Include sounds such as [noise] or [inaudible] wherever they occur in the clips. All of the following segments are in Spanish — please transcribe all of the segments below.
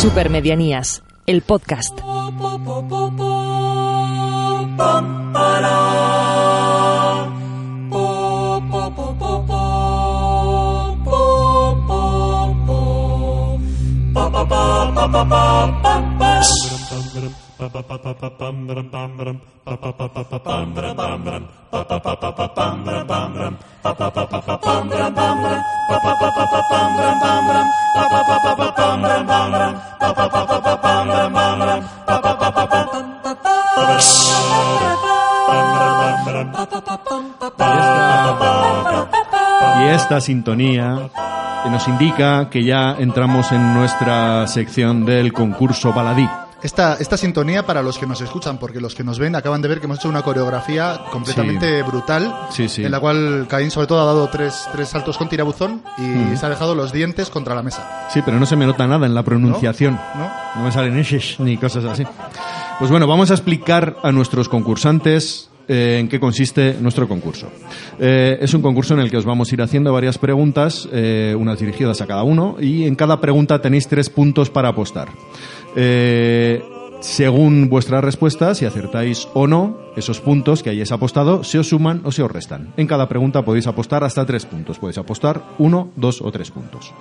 Supermedianías, el podcast. Y esta sintonía nos indica que ya entramos en nuestra sección del concurso baladí. Esta, esta sintonía para los que nos escuchan, porque los que nos ven acaban de ver que hemos hecho una coreografía completamente brutal, Sí, sí. en la cual Caín sobre todo ha dado tres, tres saltos con tirabuzón y Mm. se ha dejado los dientes contra la mesa. Sí, pero no se me nota nada en la pronunciación. ¿No? No me salen eses ni cosas así. Pues bueno, vamos a explicar a nuestros concursantes eh, en qué consiste nuestro concurso. Eh, es un concurso en el que os vamos a ir haciendo varias preguntas, eh, unas dirigidas a cada uno, y en cada pregunta tenéis tres puntos para apostar. Eh, según vuestras respuestas, si acertáis o no, esos puntos que hayáis apostado se os suman o se os restan. En cada pregunta podéis apostar hasta tres puntos. Podéis apostar uno, dos o tres puntos.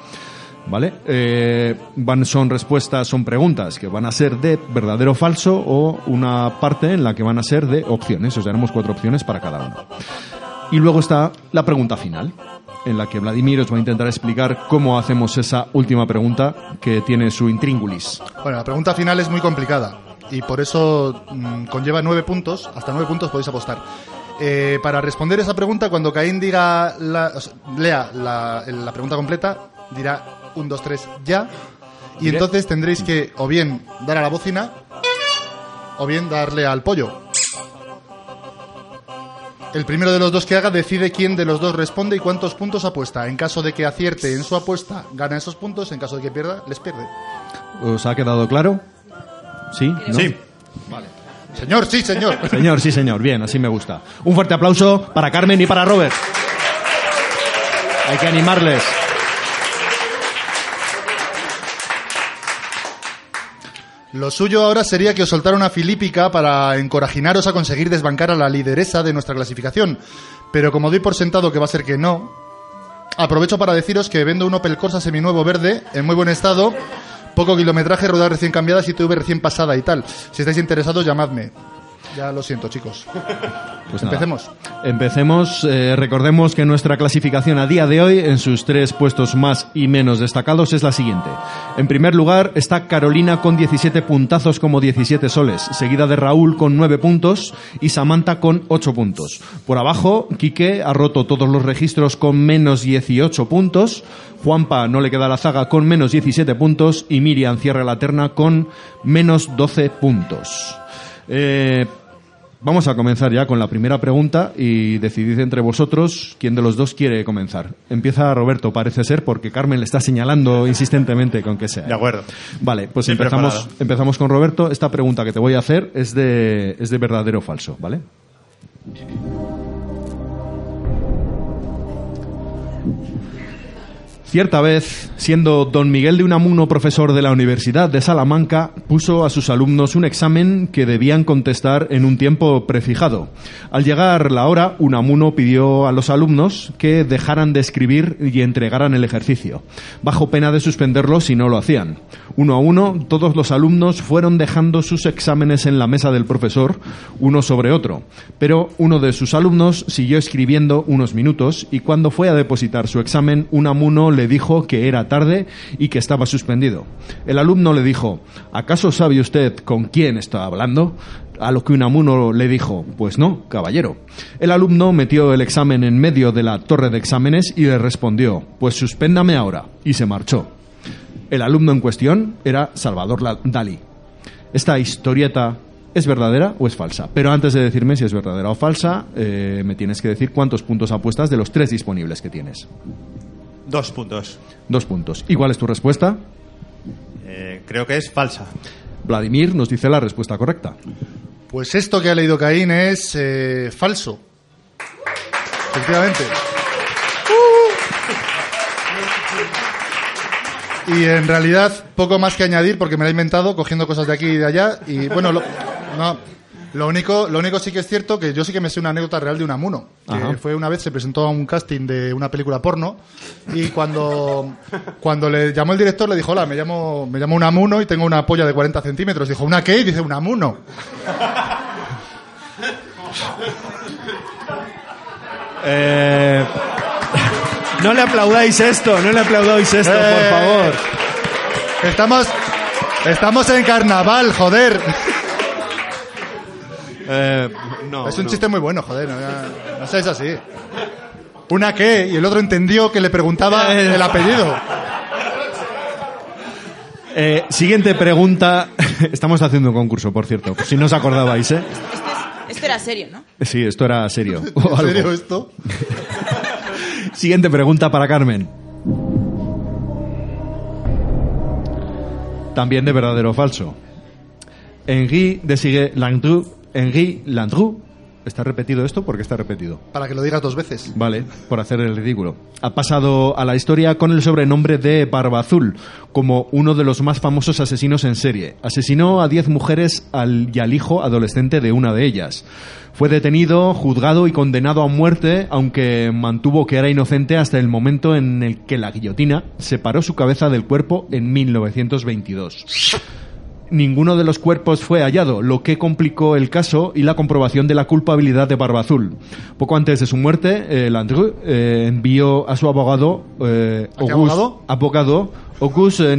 ¿Vale? Eh, van, son respuestas, son preguntas que van a ser de verdadero o falso o una parte en la que van a ser de opciones. Os daremos cuatro opciones para cada uno. Y luego está la pregunta final, en la que Vladimir os va a intentar explicar cómo hacemos esa última pregunta que tiene su intríngulis. Bueno, la pregunta final es muy complicada y por eso mm, conlleva nueve puntos, hasta nueve puntos podéis apostar. Eh, para responder esa pregunta, cuando Caín diga la, o sea, lea la, la pregunta completa, dirá un, dos, tres, ya. Y entonces tendréis que o bien dar a la bocina o bien darle al pollo. El primero de los dos que haga decide quién de los dos responde y cuántos puntos apuesta. En caso de que acierte en su apuesta, gana esos puntos. En caso de que pierda, les pierde. ¿Os ha quedado claro? ¿Sí? ¿No? Sí. Señor, sí, señor. [laughs] Señor, sí, señor. Bien, así me gusta. Un fuerte aplauso para Carmen y para Robert. Hay que animarles. Lo suyo ahora sería que os soltara una filípica para encorajinaros a conseguir desbancar a la lideresa de nuestra clasificación. Pero como doy por sentado que va a ser que no, aprovecho para deciros que vendo un Opel Corsa seminuevo verde, en muy buen estado, poco kilometraje, ruedas recién cambiadas y TV recién pasada y tal. Si estáis interesados, llamadme. Ya lo siento, chicos. [laughs] Pues nada. Empecemos. Empecemos. Eh, recordemos que nuestra clasificación a día de hoy, en sus tres puestos más y menos destacados, es la siguiente. En primer lugar está Carolina con 17 puntazos como 17 soles, seguida de Raúl con 9 puntos y Samantha con 8 puntos. Por abajo, Quique ha roto todos los registros con menos 18 puntos, Juanpa no le queda la zaga con menos 17 puntos y Miriam cierra la terna con menos 12 puntos. Eh, Vamos a comenzar ya con la primera pregunta y decidid entre vosotros quién de los dos quiere comenzar. Empieza Roberto, parece ser, porque Carmen le está señalando insistentemente con que sea. De acuerdo. Vale, pues Estoy empezamos, preparado. empezamos con Roberto. Esta pregunta que te voy a hacer es de, es de verdadero o falso, ¿vale? Cierta vez, siendo don Miguel de Unamuno profesor de la Universidad de Salamanca, puso a sus alumnos un examen que debían contestar en un tiempo prefijado. Al llegar la hora, Unamuno pidió a los alumnos que dejaran de escribir y entregaran el ejercicio, bajo pena de suspenderlos si no lo hacían. Uno a uno, todos los alumnos fueron dejando sus exámenes en la mesa del profesor, uno sobre otro. Pero uno de sus alumnos siguió escribiendo unos minutos y cuando fue a depositar su examen, Unamuno le dijo que era tarde y que estaba suspendido. El alumno le dijo, ¿acaso sabe usted con quién está hablando? A lo que Unamuno le dijo, pues no, caballero. El alumno metió el examen en medio de la torre de exámenes y le respondió, pues suspéndame ahora, y se marchó. El alumno en cuestión era Salvador Dalí. Esta historieta es verdadera o es falsa. Pero antes de decirme si es verdadera o falsa, eh, me tienes que decir cuántos puntos apuestas de los tres disponibles que tienes. Dos puntos. Dos puntos. ¿Y cuál es tu respuesta? Eh, creo que es falsa. Vladimir nos dice la respuesta correcta. Pues esto que ha leído Caín es eh, falso. Efectivamente. Y en realidad, poco más que añadir, porque me lo he inventado cogiendo cosas de aquí y de allá. Y bueno, lo, no, lo único, lo único sí que es cierto que yo sí que me sé una anécdota real de Unamuno. Que Ajá. fue una vez, se presentó a un casting de una película porno. Y cuando, cuando le llamó el director, le dijo: Hola, me llamo, me llamo Unamuno y tengo una polla de 40 centímetros. Dijo: ¿Una qué? Y dice: Unamuno. Eh, no le aplaudáis esto, no le aplaudáis esto, por Eh, favor. Estamos, estamos en carnaval, joder. Eh, no, es un no. chiste muy bueno, joder. No, no, seáis así. ¿Una qué? Y el otro entendió que le preguntaba Eh. el apellido. Eh, siguiente pregunta. [laughs] Estamos haciendo un concurso, por cierto. Si no os acordabais, ¿eh? Esto era serio, ¿no? Sí, esto era serio. [laughs] ¿En serio esto? [laughs] Siguiente pregunta para Carmen. También de verdadero o falso. Henri de Landru, Henri Landru, ¿está repetido esto? ¿Por qué está repetido? Para que lo digas dos veces. Vale, por hacer el ridículo. Ha pasado a la historia con el sobrenombre de Barba Azul, como uno de los más famosos asesinos en serie. Asesinó a 10 mujeres al, y al hijo adolescente de una de ellas. Fue detenido, juzgado y condenado a muerte, aunque mantuvo que era inocente hasta el momento en el que la guillotina separó su cabeza del cuerpo en 1922 ninguno de los cuerpos fue hallado, lo que complicó el caso y la comprobación de la culpabilidad de Barba Azul. Poco antes de su muerte, eh, Landru eh, envió a su abogado, eh, ¿A qué abogado? abogado Auguste de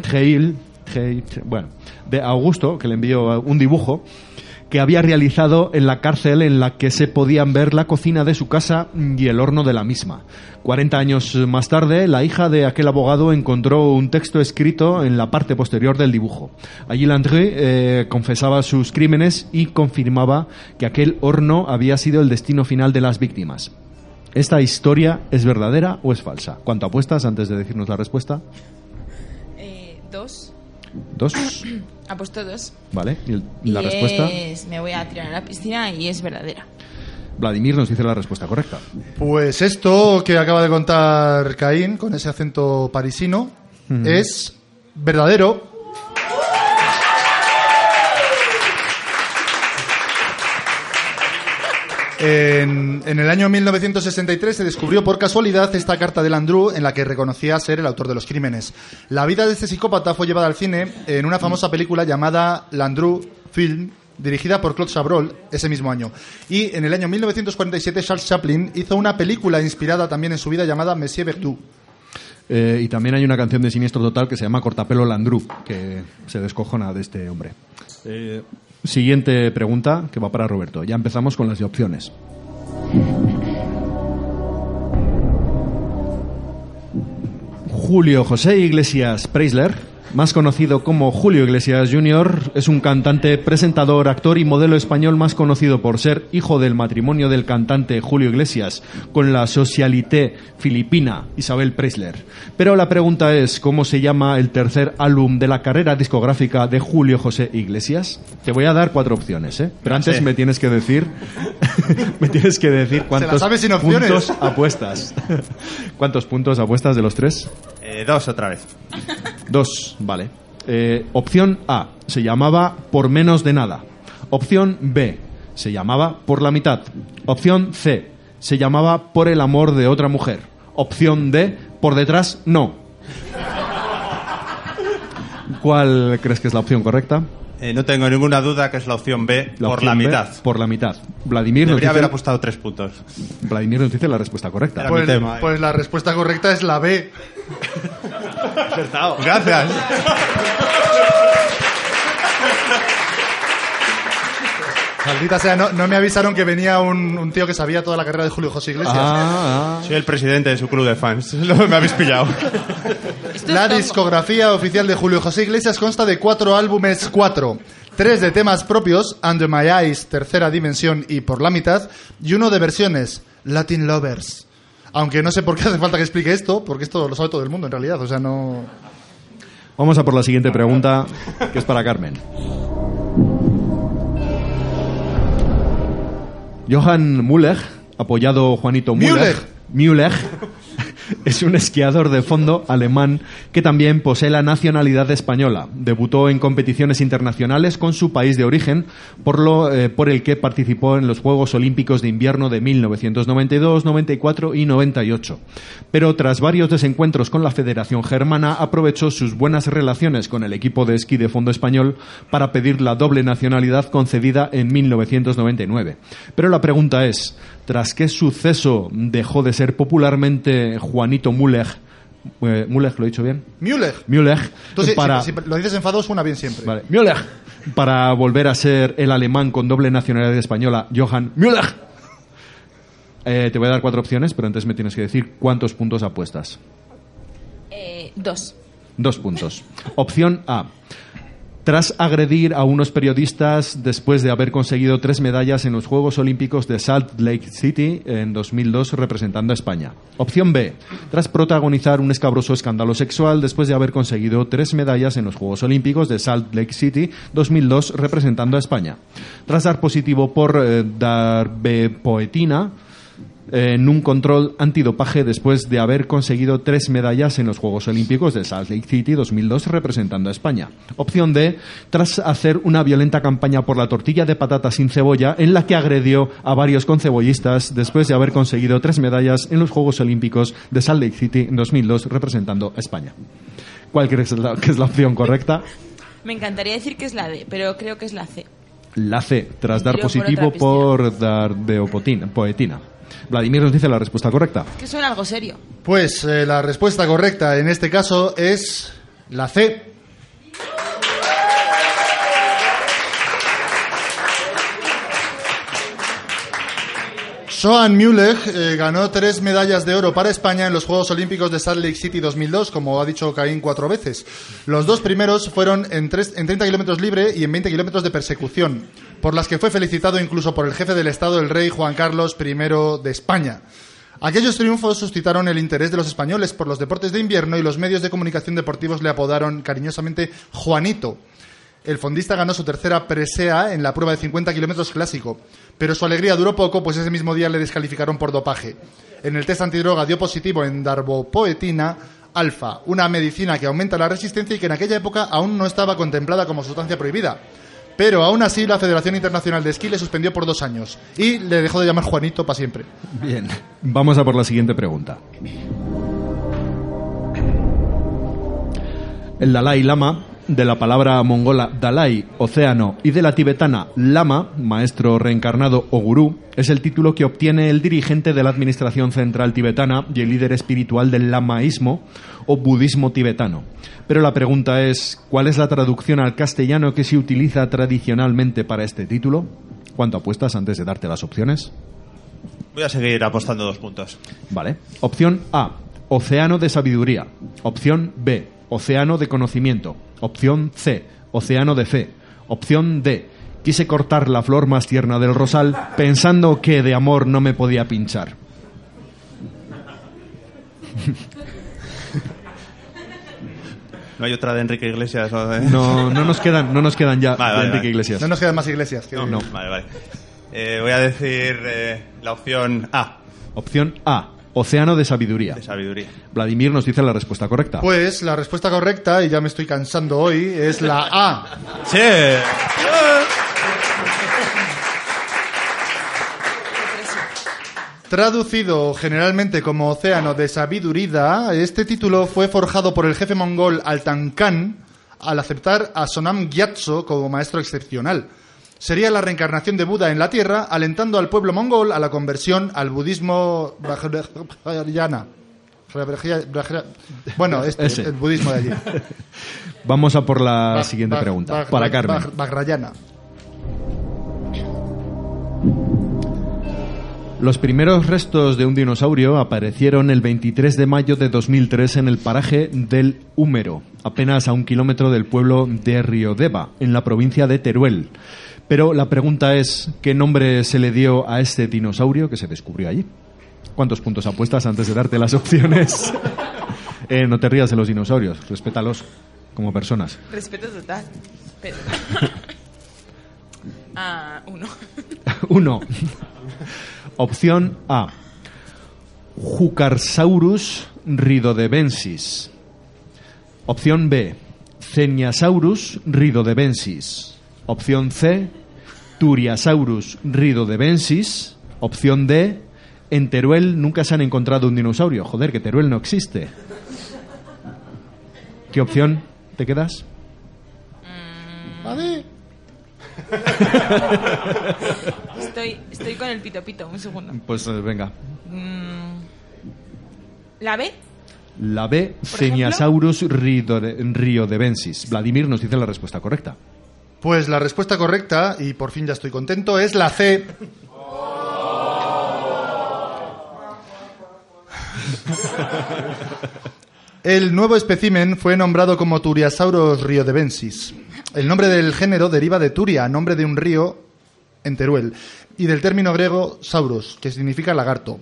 Treil, Tre- Tre- bueno, de Augusto, que le envió un dibujo que había realizado en la cárcel en la que se podían ver la cocina de su casa y el horno de la misma. 40 años más tarde, la hija de aquel abogado encontró un texto escrito en la parte posterior del dibujo. Allí Landry eh, confesaba sus crímenes y confirmaba que aquel horno había sido el destino final de las víctimas. ¿Esta historia es verdadera o es falsa? ¿Cuánto apuestas antes de decirnos la respuesta? Eh, dos. Dos. [clears throat] Apuesto dos. ¿Vale? ¿Y el- la Y respuesta? es- me voy a tirar a la piscina y es verdadera. Vladimir nos dice la respuesta correcta. Pues esto que acaba de contar Caín, con ese acento parisino, es verdadero. En, en el año 1963 se descubrió por casualidad esta carta de Landru en la que reconocía ser el autor de los crímenes. La vida de este psicópata fue llevada al cine en una famosa película llamada Landru Film, dirigida por Claude Chabrol ese mismo año. Y en el año 1947 Charles Chaplin hizo una película inspirada también en su vida llamada Monsieur Verdoux. Eh, y también hay una canción de Siniestro Total que se llama Cortapelo Landru, que se descojona de este hombre. Eh, siguiente pregunta que va para Roberto. Ya empezamos con las de opciones. Julio José Iglesias Preisler, más conocido como Julio Iglesias Jr., es un cantante, presentador, actor y modelo español más conocido por ser hijo del matrimonio del cantante Julio Iglesias con la socialité filipina Isabel Preisler. Pero la pregunta es, ¿cómo se llama el tercer álbum de la carrera discográfica de Julio José Iglesias? Te voy a dar cuatro opciones, ¿eh? Pero antes me tienes que decir, [laughs] me tienes que decir cuántos puntos apuestas. [laughs] ¿Cuántos puntos apuestas de los tres? Eh, dos otra vez. [laughs] Dos, vale. Eh, opción A, se llamaba Por menos de nada. Opción B, se llamaba Por la mitad. Opción C, se llamaba Por el amor de otra mujer. Opción D, Por detrás, no. [laughs] ¿Cuál crees que es la opción correcta? Eh, no tengo ninguna duda que es la opción B La por opción la B, mitad. Por la mitad. Vladimir nos, Debería dice, haber apostado tres puntos. Vladimir nos dice la respuesta correcta. Era Pues, mi tema, eh. pues la respuesta correcta es la B. [laughs] Gracias. [laughs] Maldita sea, no, no me avisaron que venía un, un tío que sabía toda la carrera de Julio José Iglesias. Ah, ah. Soy el presidente de su club de fans. [laughs] Lo- Me habéis pillado. La discografía oficial de Julio José Iglesias consta de cuatro álbumes, cuatro. Tres de temas propios, Under My Eyes, Tercera Dimensión y Por la Mitad, y uno de versiones, Latin Lovers. Aunque no sé por qué hace falta que explique esto, porque esto lo sabe todo el mundo en realidad, o sea, no... Vamos a por la siguiente pregunta, que es para Carmen. Johan Müller, apoyado Juanito Müller, Müller, es un esquiador de fondo alemán que también posee la nacionalidad española. Debutó en competiciones internacionales con su país de origen, por, lo, eh, por el que participó en los Juegos Olímpicos de Invierno de 1992, 94 y 98. Pero tras varios desencuentros con la Federación Germana, aprovechó sus buenas relaciones con el equipo de esquí de fondo español para pedir la doble nacionalidad concedida en 1999. Pero la pregunta es, ¿tras qué suceso dejó de ser popularmente Juanito Müller? Eh, ¿Müller, lo he dicho bien? Müller. Müller, para... si- si lo dices enfadado suena bien siempre. Vale. Müller. Para volver a ser el alemán con doble nacionalidad española, Johann Müller. Eh, te voy a dar cuatro opciones, pero antes me tienes que decir cuántos puntos apuestas. Eh, dos. Dos puntos. Opción A. Tras agredir a unos periodistas después de haber conseguido tres medallas en los Juegos Olímpicos de Salt Lake City en 2002 representando a España. Opción B. Tras protagonizar un escabroso escándalo sexual después de haber conseguido tres medallas en los Juegos Olímpicos de Salt Lake City 2002 representando a España. Tras dar positivo por eh, darbepoetina en un control antidopaje después de haber conseguido tres medallas en los Juegos Olímpicos de Salt Lake City 2002 representando a España. Opción D, tras hacer una violenta campaña por la tortilla de patata sin cebolla en la que agredió a varios concebollistas después de haber conseguido tres medallas en los Juegos Olímpicos de Salt Lake City 2002 representando a España. ¿Cuál crees que es la- opción correcta? [laughs] Me encantaría decir que es la D, pero creo que es la C. La C, tras dar por positivo otra por dar de poetina. Vladimir nos dice la respuesta correcta. Que suena algo serio. Pues eh, la respuesta correcta en este caso es la C. Joan Müller eh, ganó tres medallas de oro para España en los Juegos Olímpicos de Salt Lake City 2002, como ha dicho Caín cuatro veces. Los dos primeros fueron en, tres- en 30 kilómetros libre y en 20 kilómetros de persecución, por las que fue felicitado incluso por el jefe del Estado, el rey Juan Carlos I de España. Aquellos triunfos suscitaron el interés de los españoles por los deportes de invierno y los medios de comunicación deportivos le apodaron cariñosamente Juanito. El fondista ganó su tercera presea en la prueba de 50 kilómetros clásico, pero su alegría duró poco, pues ese mismo día le descalificaron por dopaje. En el test antidroga dio positivo en darbopoetina alfa, una medicina que aumenta la resistencia y que en aquella época aún no estaba contemplada como sustancia prohibida. Pero aún así la Federación Internacional de Esquí le suspendió por dos años y le dejó de llamar Juanito para siempre. Bien. Vamos a por la siguiente pregunta. El Dalai Lama, de la palabra mongola Dalai, océano, y de la tibetana Lama, maestro reencarnado o gurú, es el título que obtiene el dirigente de la Administración Central Tibetana y el líder espiritual del lamaísmo o budismo tibetano. Pero la pregunta es, ¿cuál es la traducción al castellano que se utiliza tradicionalmente para este título? ¿Cuánto apuestas antes de darte las opciones? Voy a seguir apostando dos puntos. Vale. Opción A, océano de sabiduría. Opción B, océano de conocimiento. Opción C, océano de fe. Opción D, quise cortar la flor más tierna del rosal pensando que de amor no me podía pinchar. [laughs] No hay otra de Enrique Iglesias. ¿no? No, no nos quedan, no nos quedan ya Vale, de vale, Enrique vale. Iglesias. No nos quedan más iglesias. que- No. Vale, vale. Eh, voy a decir eh, la opción A, Opción A, océano de sabiduría. de sabiduría. Vladimir nos dice la respuesta correcta. Pues la respuesta correcta, y ya me estoy cansando hoy, es la A. ¡Sí! Traducido generalmente como Océano de Sabiduría, este título fue forjado por el jefe mongol Altan Khan al aceptar a Sonam Gyatso como maestro excepcional. Sería la reencarnación de Buda en la Tierra, alentando al pueblo mongol a la conversión al budismo Vajrayana. Bueno, [laughs] este, Ese. el budismo de allí. [laughs] Vamos a por la siguiente pregunta. Para Carmen. Vajrayana. Los primeros restos de un dinosaurio aparecieron el 23 de mayo de 2003 en el paraje del Húmero, apenas a un kilómetro del pueblo de Riodeva, en la provincia de Teruel. Pero la pregunta es, ¿qué nombre se le dio a este dinosaurio que se descubrió allí? ¿Cuántos puntos apuestas antes de darte las [laughs] opciones? Eh, no te rías de los dinosaurios, respétalos como personas. Respeto total. Pero... [laughs] ah, uno. [laughs] Uno. Opción A. Jucarsaurus ridodebensis. Opción B. Ceniasaurus ridodebensis. Opción C. Turiasaurus ridodebensis. Opción D. En Teruel nunca se han encontrado un dinosaurio. Joder, que Teruel no existe. ¿Qué opción te quedas? Vale. [laughs] Estoy, estoy con el pito pito, un segundo. Pues eh, venga. Mm, ¿La B? La B? Ceniasaurus ridode- riodebensis. Vladimir nos dice la respuesta correcta. Pues la respuesta correcta, y por fin ya estoy contento, es la C. El nuevo espécimen fue nombrado como Turiasaurus riodebensis. El nombre del género deriva de Turia, nombre de un río en Teruel, y del término griego sauros, que significa lagarto.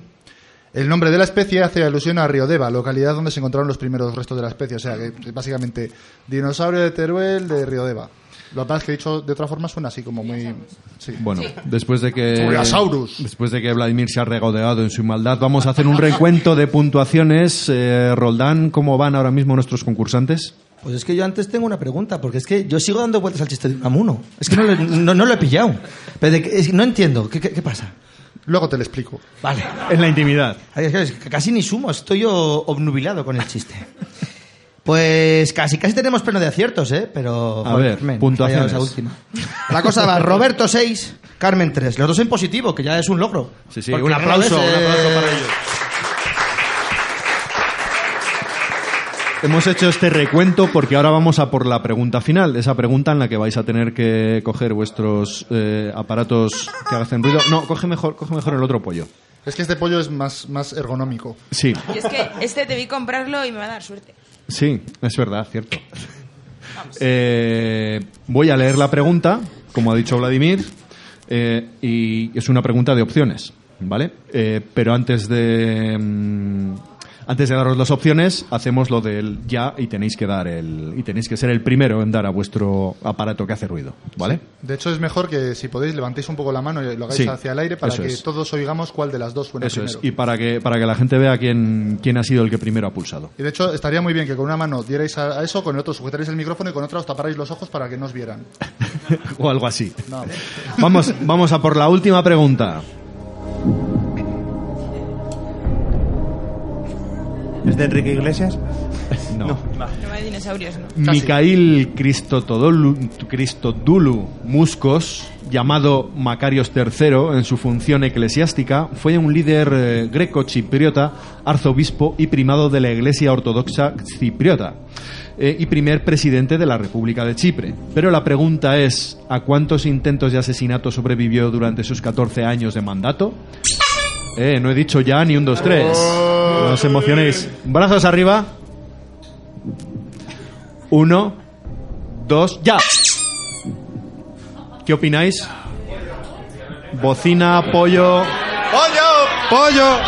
El nombre de la especie hace alusión a Riodeva, localidad donde se encontraron los primeros restos de la especie. O sea, que básicamente dinosaurio de Teruel de Riodeva. Lo que pasa es que dicho de otra forma suena así como muy... Sí. Bueno, después de que después de que Vladimir se ha regodeado en su maldad, vamos a hacer un recuento de puntuaciones. Eh, Roldán, ¿cómo van ahora mismo nuestros concursantes? Pues es que yo antes tengo una pregunta, porque es que yo sigo dando vueltas al chiste de Unamuno. Es que no, lo- no, no lo he pillado. Pero de que- es no entiendo. ¿Qué, qué, qué pasa? Luego te lo explico. Vale. En la intimidad. Casi ni sumo, estoy yo obnubilado con el chiste. Pues casi, casi tenemos pleno de aciertos, ¿eh? Pero. A joder, ver, men, puntuaciones. fallado esa última. La cosa va: Roberto 6, Carmen 3. Los dos en positivo, que ya es un logro. Sí, sí, Porque un aplauso, un eh, aplauso para ellos. Hemos hecho este recuento porque ahora vamos a por la pregunta final, esa pregunta en la que vais a tener que coger vuestros eh, aparatos que hacen ruido. No, coge mejor, coge mejor el otro pollo. Es que este pollo es más, más ergonómico. Sí, Y es que este debí comprarlo y me va a dar suerte. Sí, es verdad, cierto. Eh, voy a leer la pregunta, como ha dicho Vladimir, eh, y es una pregunta de opciones, ¿vale? Eh, pero antes de mm, antes de daros las opciones, hacemos lo del ya y tenéis que dar el y tenéis que ser el primero en dar a vuestro aparato que hace ruido, ¿vale? De hecho, es mejor que si podéis levantéis un poco la mano y lo hagáis Sí, hacia el aire para eso que es. todos oigamos cuál de las dos suena Eso es. primero. Y para que para que la gente vea quién quién ha sido el que primero ha pulsado. Y de hecho, estaría muy bien que con una mano dierais a, a eso, con el otro sujetaréis el micrófono y con otra os taparais los ojos para que no os vieran. [laughs] o algo así. No. Vamos, vamos a por la última pregunta. ¿Es de Enrique Iglesias? [laughs] No. No hay dinosaurios, ¿no? Mikhail Christodolu, Christodoulou Muscos, llamado Macarios III en su función eclesiástica, fue un líder eh, greco-chipriota, arzobispo y primado de la Iglesia Ortodoxa Cipriota eh, y primer presidente de la República de Chipre. Pero la pregunta es, ¿a cuántos intentos de asesinato sobrevivió durante sus 14 años de mandato? Eh, no he dicho ya ni un, dos, tres. No os emocionéis. Brazos arriba. Uno, dos, ya. ¿Qué opináis? Bocina, pollo. ¡Pollo! ¡Pollo!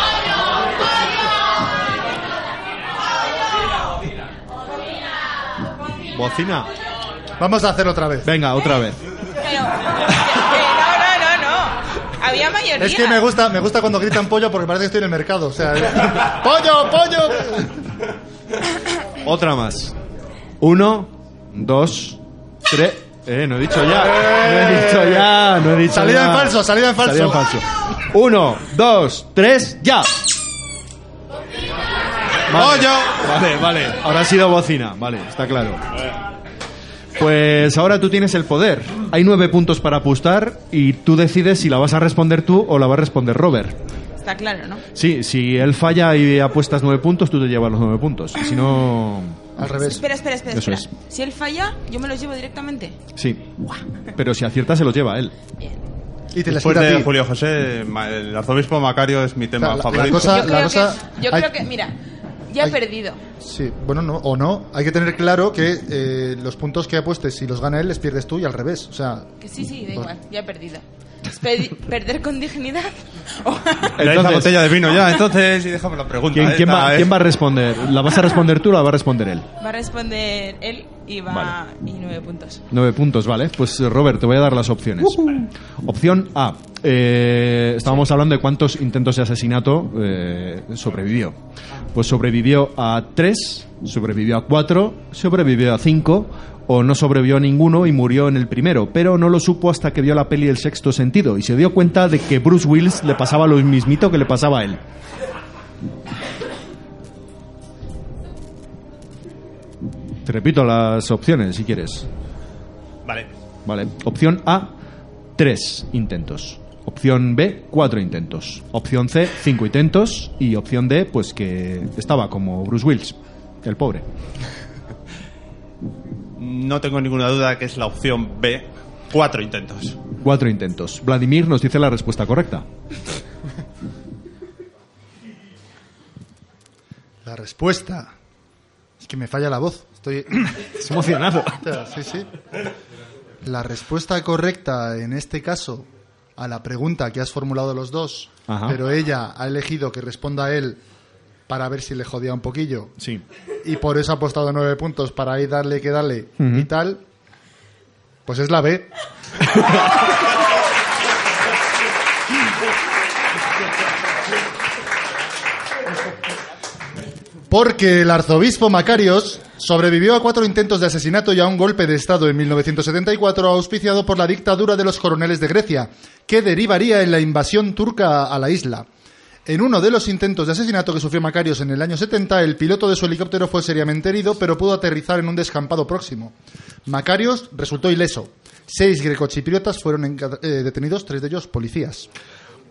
Bocina. Vamos a hacerlo otra vez. Venga, otra vez. Mayoría. Es que me gusta, me gusta cuando gritan pollo porque parece que estoy en el mercado. O sea, [laughs] ¡pollo, pollo! [laughs] Otra más. Uno, dos, tres. Eh, no he dicho ya. No he dicho ya. No he dicho Salida ya. en falso, salida en falso. Salida en falso. Uno, dos, tres, ya. Vale. ¡Pollo! Vale, vale. Ahora ha sido bocina. Vale, está claro. Pues ahora tú tienes el poder. Hay nueve puntos para apostar y tú decides si la vas a responder tú o la va a responder Robert. Está claro, ¿no? Sí, si él falla y apuestas nueve puntos, tú te llevas los nueve puntos. Si no... Al revés. Espera, espera, espera. Eso espera. Si él falla, yo me los llevo directamente. Sí. Pero si acierta, se los lleva él. Bien. Y te las Después de. Julio José, el arzobispo Macario es mi tema La- la- la favorito. cosa- Yo creo, cosa- que, yo hay- creo que, mira, ya he hay- perdido. Sí, bueno, no, o no. Hay que tener claro que eh, los puntos que apuestes, si los gana él, les pierdes tú y al revés. O sea, Que sí, sí, da igual, ya he perdido. [laughs] Perder con dignidad. [laughs] Hice la botella de vino ya, entonces, y déjame la pregunta. ¿Quién, quién esta, va, ¿eh? quién va a responder? ¿La vas a responder tú o la va a responder él? va a responder él y va Vale. y nueve puntos. Nueve puntos, vale. Pues eh, Robert, te voy a dar las opciones. Opción A. Eh, estábamos hablando de cuántos intentos de asesinato eh, sobrevivió. Pues sobrevivió a tres, sobrevivió a cuatro, sobrevivió a cinco o no sobrevivió a ninguno y murió en el primero, pero no lo supo hasta que vio la peli El sexto sentido y se dio cuenta de que Bruce Willis le pasaba lo mismito que le pasaba a él. Te repito las opciones si quieres. Vale. Vale. Opción A, tres intentos. Opción B, cuatro intentos. Opción C, cinco intentos. Y opción D, pues que estaba como Bruce Willis, el pobre. No tengo ninguna duda que es la opción B. Cuatro intentos. Cuatro intentos. Vladimir nos dice la respuesta correcta. la respuesta. Es que me falla la voz. Estoy. Es [clears throat] emocionado. [laughs] Sí, sí. La respuesta correcta en este caso a la pregunta que has formulado los dos, Ajá. pero ella ha elegido que responda él para ver si le jodía un poquillo Sí. y por eso ha apostado nueve puntos para ahí darle que darle y tal, pues es la B. [laughs] Porque el arzobispo Macarios sobrevivió a cuatro intentos de asesinato y a un golpe de Estado en 1974 auspiciado por la dictadura de los coroneles de Grecia, que derivaría en la invasión turca a la isla. En uno de los intentos de asesinato que sufrió Macarios en el año 70, el piloto de su helicóptero fue seriamente herido, pero pudo aterrizar en un descampado próximo. Macarios resultó ileso. Seis grecochipriotas fueron eh, detenidos, tres de ellos policías.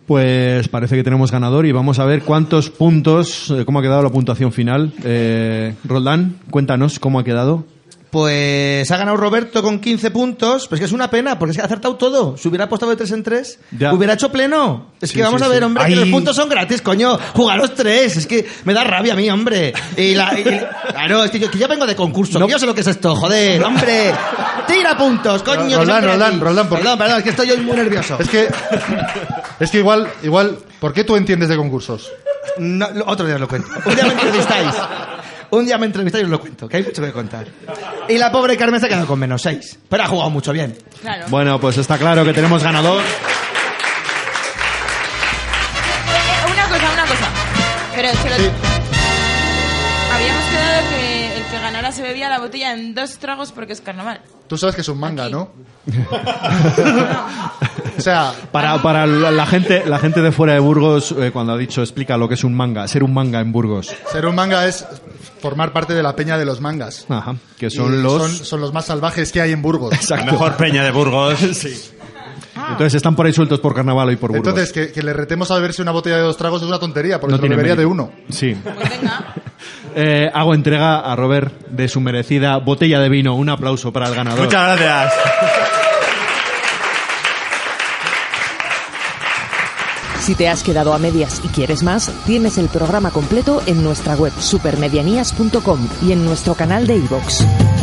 Pues parece que tenemos ganador y vamos a ver cuántos puntos, eh, cómo ha quedado la puntuación final. Eh, Roldán, cuéntanos cómo ha quedado. Pues ha ganado Roberto con 15 puntos, pues que es una pena, porque es que ha acertado todo. Si hubiera apostado de 3 en 3, Ya. hubiera hecho pleno. Es Sí, que vamos sí, a ver, sí. hombre, que los puntos son gratis, coño. Jugar los tres, es que me da rabia a mí, hombre. Y la, y- claro, es que yo, que yo vengo de concurso, que yo sé lo que es esto, joder, hombre. Tira puntos, coño. Roldán. Roldán, Roldán, Perdón, perdón, es que estoy hoy muy nervioso. Es que, es que igual, igual, ¿por qué tú entiendes de concursos? No, otro día os lo cuento. Un día me entrevistáis. Un día me entrevistáis y os lo cuento, que hay mucho que contar. Y la pobre Carmen se ha quedado con menos 6. Pero ha jugado mucho bien. Claro. Bueno, pues está claro que tenemos ganador. Eh, Una cosa, una cosa. Pero se lo... Sí. Habíamos quedado que el que ganara se bebía la botella en dos tragos porque es carnaval. Tú sabes que es un manga, Aquí. ¿no? [laughs] o sea, Para, para la, la gente, la gente de fuera de Burgos, eh, cuando ha dicho explica lo que es un manga, ser un manga en Burgos. ser un manga es formar parte de la peña de los mangas. Ajá, que Y son los... son, son los más salvajes que hay en Burgos. [laughs] La mejor peña de Burgos. [laughs] Entonces están por ahí sueltos por carnaval y por Burgos. Entonces, que, que le retemos a beberse una botella de dos tragos es una tontería, porque No se lo tiene bebería de uno. Sí. Pues venga. [laughs] Eh, hago entrega a Robert de su merecida botella de vino. Un aplauso para el ganador. Muchas gracias. Si te has quedado a medias y quieres más, tienes el programa completo en nuestra web supermedianías.com y en nuestro canal de iVoox.